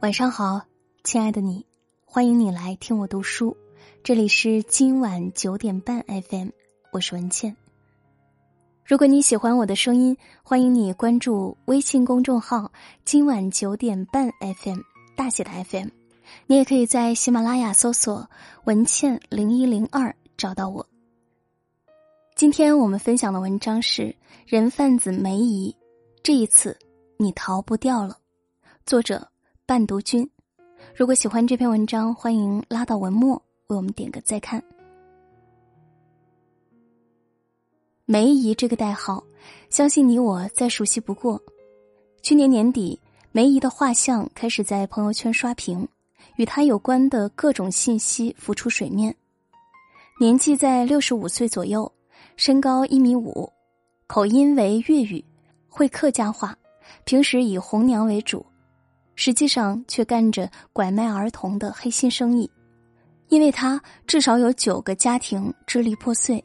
晚上好，亲爱的你，欢迎你来听我读书。这里是今晚九点半 FM，我是文倩。如果你喜欢我的声音，欢迎你关注微信公众号“今晚九点半 FM” 大写的 FM。你也可以在喜马拉雅搜索“文倩零一零二”找到我。今天我们分享的文章是《人贩子梅姨》，这一次你逃不掉了。作者。伴读君，如果喜欢这篇文章，欢迎拉到文末为我们点个再看。梅姨这个代号，相信你我再熟悉不过。去年年底，梅姨的画像开始在朋友圈刷屏，与她有关的各种信息浮出水面。年纪在六十五岁左右，身高一米五，口音为粤语，会客家话，平时以红娘为主。实际上却干着拐卖儿童的黑心生意，因为他至少有九个家庭支离破碎。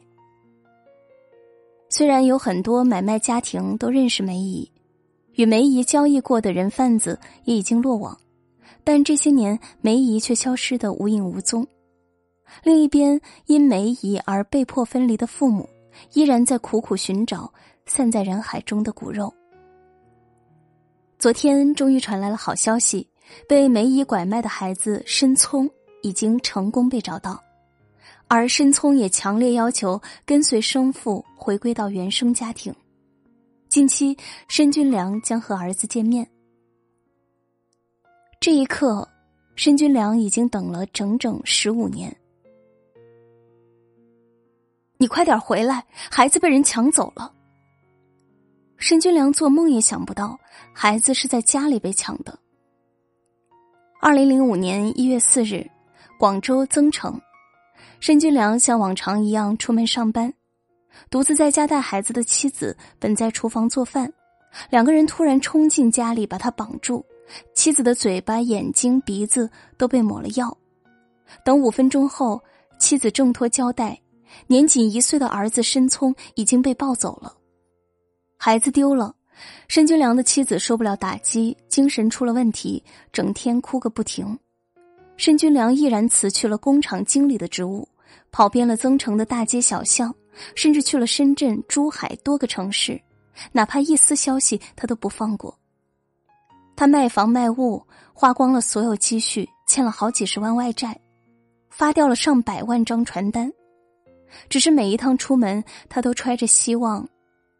虽然有很多买卖家庭都认识梅姨，与梅姨交易过的人贩子也已经落网，但这些年梅姨却消失的无影无踪。另一边，因梅姨而被迫分离的父母，依然在苦苦寻找散在人海中的骨肉。昨天终于传来了好消息，被梅姨拐卖的孩子申聪已经成功被找到，而申聪也强烈要求跟随生父回归到原生家庭。近期，申军良将和儿子见面。这一刻，申军良已经等了整整十五年。你快点回来，孩子被人抢走了。申军良做梦也想不到，孩子是在家里被抢的。二零零五年一月四日，广州增城，申军良像往常一样出门上班，独自在家带孩子的妻子本在厨房做饭，两个人突然冲进家里把他绑住，妻子的嘴巴、眼睛、鼻子都被抹了药。等五分钟后，妻子挣脱胶带，年仅一岁的儿子申聪已经被抱走了。孩子丢了，申军良的妻子受不了打击，精神出了问题，整天哭个不停。申军良毅然辞去了工厂经理的职务，跑遍了增城的大街小巷，甚至去了深圳、珠海多个城市，哪怕一丝消息他都不放过。他卖房卖物，花光了所有积蓄，欠了好几十万外债，发掉了上百万张传单。只是每一趟出门，他都揣着希望。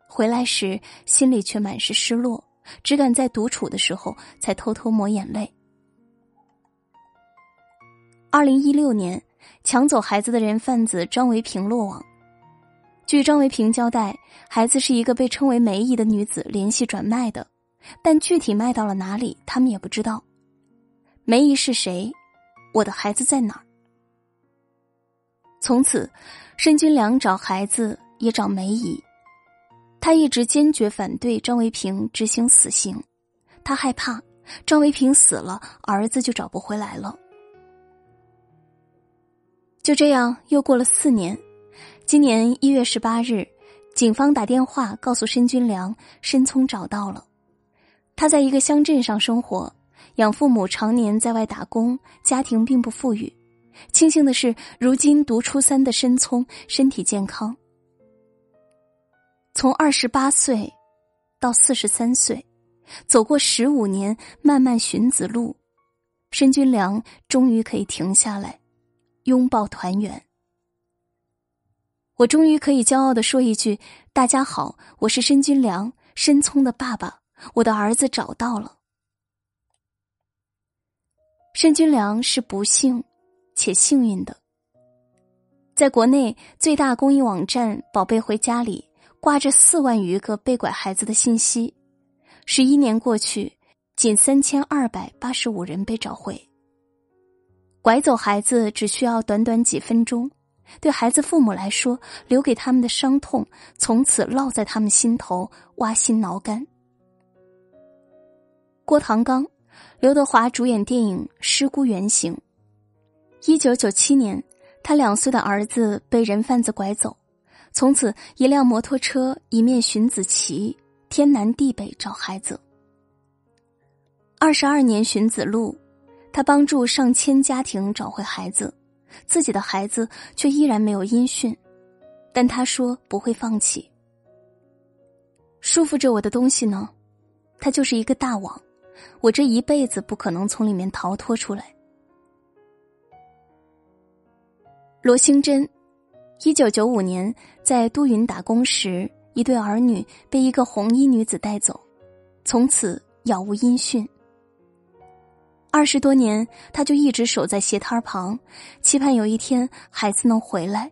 回来时，心里却满是失落，只敢在独处的时候才偷偷抹眼泪。二零一六年，抢走孩子的人贩子张维平落网。据张维平交代，孩子是一个被称为梅姨的女子联系转卖的，但具体卖到了哪里，他们也不知道。梅姨是谁？我的孩子在哪儿？从此，申军良找孩子，也找梅姨。他一直坚决反对张维平执行死刑，他害怕张维平死了，儿子就找不回来了。就这样，又过了四年，今年一月十八日，警方打电话告诉申军良，申聪找到了。他在一个乡镇上生活，养父母常年在外打工，家庭并不富裕。庆幸的是，如今读初三的申聪身体健康。从二十八岁到四十三岁，走过十五年漫漫寻子路，申军良终于可以停下来，拥抱团圆。我终于可以骄傲的说一句：“大家好，我是申军良，申聪的爸爸，我的儿子找到了。”申军良是不幸且幸运的，在国内最大公益网站“宝贝回家”里。挂着四万余个被拐孩子的信息，十一年过去，仅三千二百八十五人被找回。拐走孩子只需要短短几分钟，对孩子父母来说，留给他们的伤痛从此烙在他们心头，挖心挠肝。郭唐刚、刘德华主演电影《失孤原型》。一九九七年，他两岁的儿子被人贩子拐走。从此，一辆摩托车，一面寻子旗，天南地北找孩子。二十二年寻子路，他帮助上千家庭找回孩子，自己的孩子却依然没有音讯，但他说不会放弃。束缚着我的东西呢，它就是一个大网，我这一辈子不可能从里面逃脱出来。罗兴珍，一九九五年在都匀打工时，一对儿女被一个红衣女子带走，从此杳无音讯。二十多年，他就一直守在鞋摊旁，期盼有一天孩子能回来。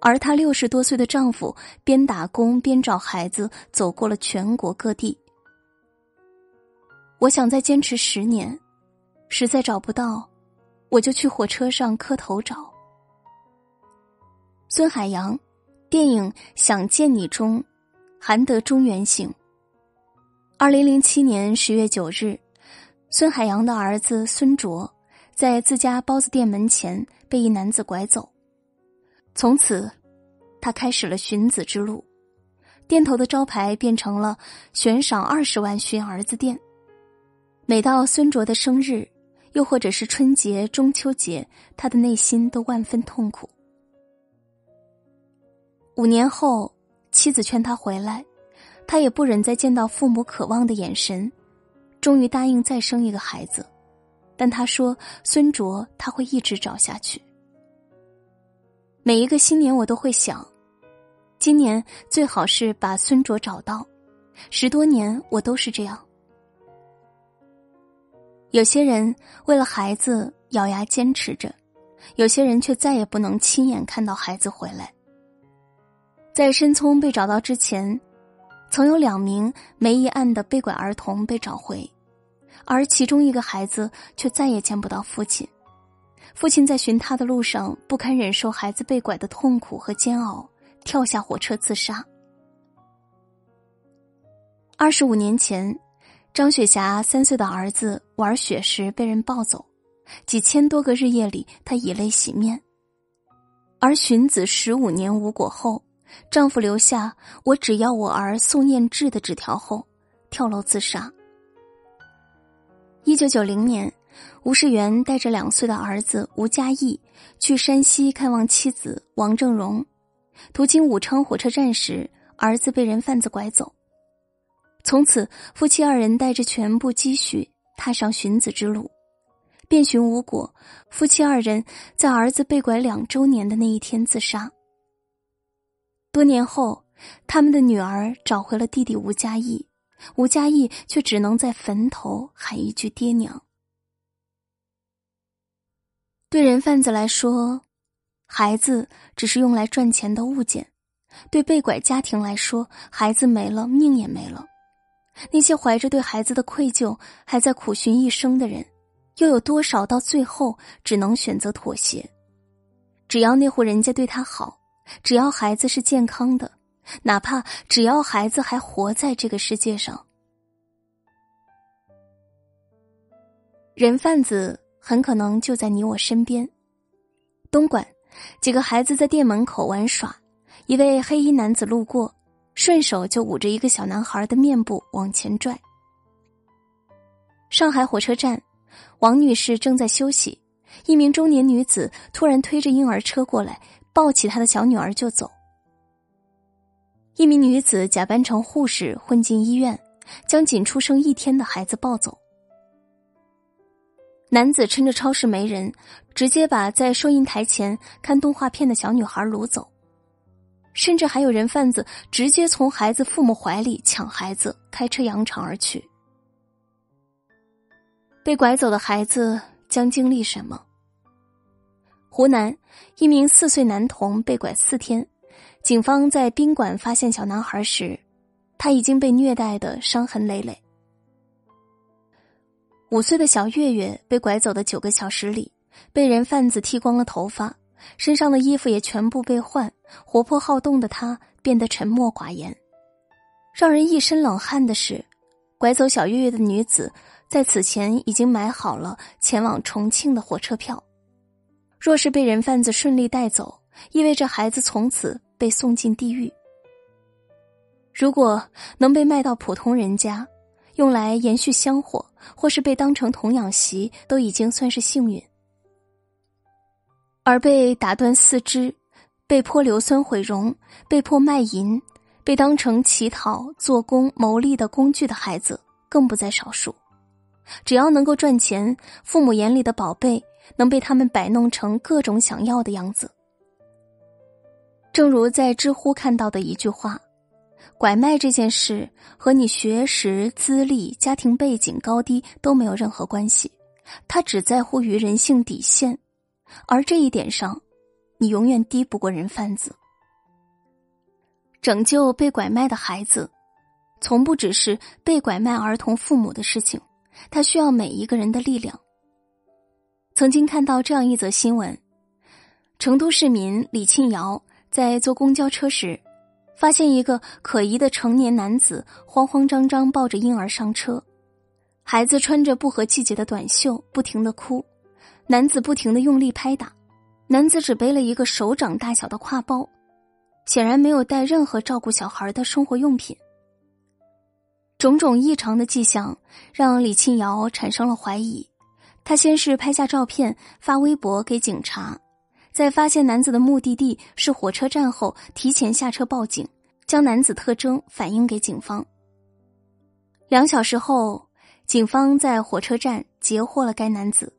而她六十多岁的丈夫边打工边找孩子，走过了全国各地。我想再坚持十年，实在找不到，我就去火车上磕头找。孙海洋，电影《想见你》中，韩德中原型。二零零七年十月九日。孙海洋的儿子孙卓，在自家包子店门前被一男子拐走，从此，他开始了寻子之路。店头的招牌变成了“悬赏二十万寻儿子店”。每到孙卓的生日，又或者是春节、中秋节，他的内心都万分痛苦。五年后，妻子劝他回来，他也不忍再见到父母渴望的眼神。终于答应再生一个孩子，但他说：“孙卓他会一直找下去。”每一个新年我都会想，今年最好是把孙卓找到。十多年我都是这样。有些人为了孩子咬牙坚持着，有些人却再也不能亲眼看到孩子回来。在申聪被找到之前。曾有两名梅姨案的被拐儿童被找回，而其中一个孩子却再也见不到父亲。父亲在寻他的路上不堪忍受孩子被拐的痛苦和煎熬，跳下火车自杀。二十五年前，张雪霞三岁的儿子玩雪时被人抱走，几千多个日夜里，他以泪洗面。而寻子十五年无果后。丈夫留下“我只要我儿宋念志”的纸条后，跳楼自杀。一九九零年，吴世元带着两岁的儿子吴嘉义去山西看望妻子王正荣，途经武昌火车站时，儿子被人贩子拐走。从此，夫妻二人带着全部积蓄踏上寻子之路，遍寻无果。夫妻二人在儿子被拐两周年的那一天自杀。多年后，他们的女儿找回了弟弟吴嘉义，吴嘉义却只能在坟头喊一句“爹娘”。对人贩子来说，孩子只是用来赚钱的物件；对被拐家庭来说，孩子没了，命也没了。那些怀着对孩子的愧疚还在苦寻一生的人，又有多少到最后只能选择妥协？只要那户人家对他好。只要孩子是健康的，哪怕只要孩子还活在这个世界上，人贩子很可能就在你我身边。东莞，几个孩子在店门口玩耍，一位黑衣男子路过，顺手就捂着一个小男孩的面部往前拽。上海火车站，王女士正在休息，一名中年女子突然推着婴儿车过来。抱起他的小女儿就走。一名女子假扮成护士混进医院，将仅出生一天的孩子抱走。男子趁着超市没人，直接把在收银台前看动画片的小女孩掳走。甚至还有人贩子直接从孩子父母怀里抢孩子，开车扬长而去。被拐走的孩子将经历什么？湖南一名四岁男童被拐四天，警方在宾馆发现小男孩时，他已经被虐待的伤痕累累。五岁的小月月被拐走的九个小时里，被人贩子剃光了头发，身上的衣服也全部被换。活泼好动的他变得沉默寡言。让人一身冷汗的是，拐走小月月的女子在此前已经买好了前往重庆的火车票。若是被人贩子顺利带走，意味着孩子从此被送进地狱；如果能被卖到普通人家，用来延续香火，或是被当成童养媳，都已经算是幸运。而被打断四肢、被迫硫酸毁容、被迫卖淫、被当成乞讨、做工、牟利的工具的孩子，更不在少数。只要能够赚钱，父母眼里的宝贝能被他们摆弄成各种想要的样子。正如在知乎看到的一句话：“拐卖这件事和你学识、资历、家庭背景高低都没有任何关系，它只在乎于人性底线，而这一点上，你永远低不过人贩子。拯救被拐卖的孩子，从不只是被拐卖儿童父母的事情。”他需要每一个人的力量。曾经看到这样一则新闻：成都市民李庆瑶在坐公交车时，发现一个可疑的成年男子慌慌张张抱着婴儿上车，孩子穿着不合季节的短袖，不停的哭，男子不停的用力拍打，男子只背了一个手掌大小的挎包，显然没有带任何照顾小孩的生活用品。种种异常的迹象让李庆瑶产生了怀疑。他先是拍下照片发微博给警察，在发现男子的目的地是火车站后，提前下车报警，将男子特征反映给警方。两小时后，警方在火车站截获了该男子，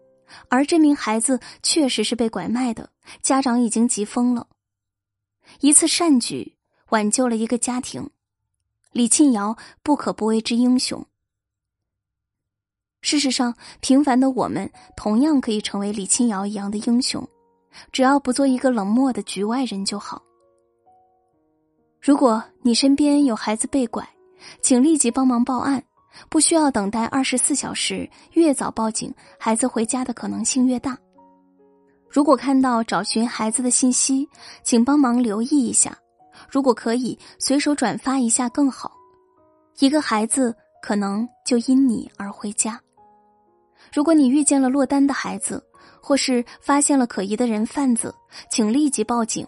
而这名孩子确实是被拐卖的，家长已经急疯了。一次善举挽救了一个家庭。李庆瑶不可不为之英雄。事实上，平凡的我们同样可以成为李清瑶一样的英雄，只要不做一个冷漠的局外人就好。如果你身边有孩子被拐，请立即帮忙报案，不需要等待二十四小时，越早报警，孩子回家的可能性越大。如果看到找寻孩子的信息，请帮忙留意一下。如果可以随手转发一下更好，一个孩子可能就因你而回家。如果你遇见了落单的孩子，或是发现了可疑的人贩子，请立即报警。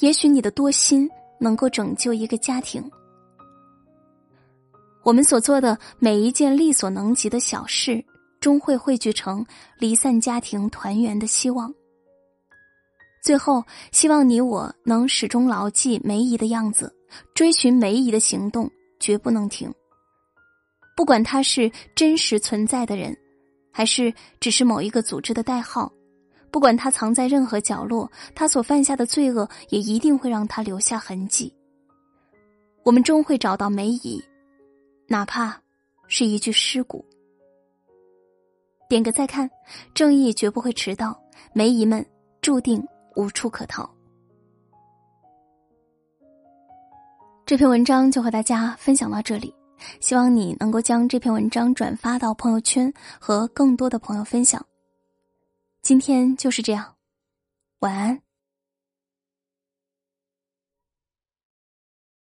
也许你的多心能够拯救一个家庭。我们所做的每一件力所能及的小事，终会汇聚成离散家庭团圆的希望。最后，希望你我能始终牢记梅姨的样子，追寻梅姨的行动，绝不能停。不管他是真实存在的人，还是只是某一个组织的代号，不管他藏在任何角落，他所犯下的罪恶也一定会让他留下痕迹。我们终会找到梅姨，哪怕是一具尸骨。点个再看，正义绝不会迟到，梅姨们注定。无处可逃。这篇文章就和大家分享到这里，希望你能够将这篇文章转发到朋友圈，和更多的朋友分享。今天就是这样，晚安。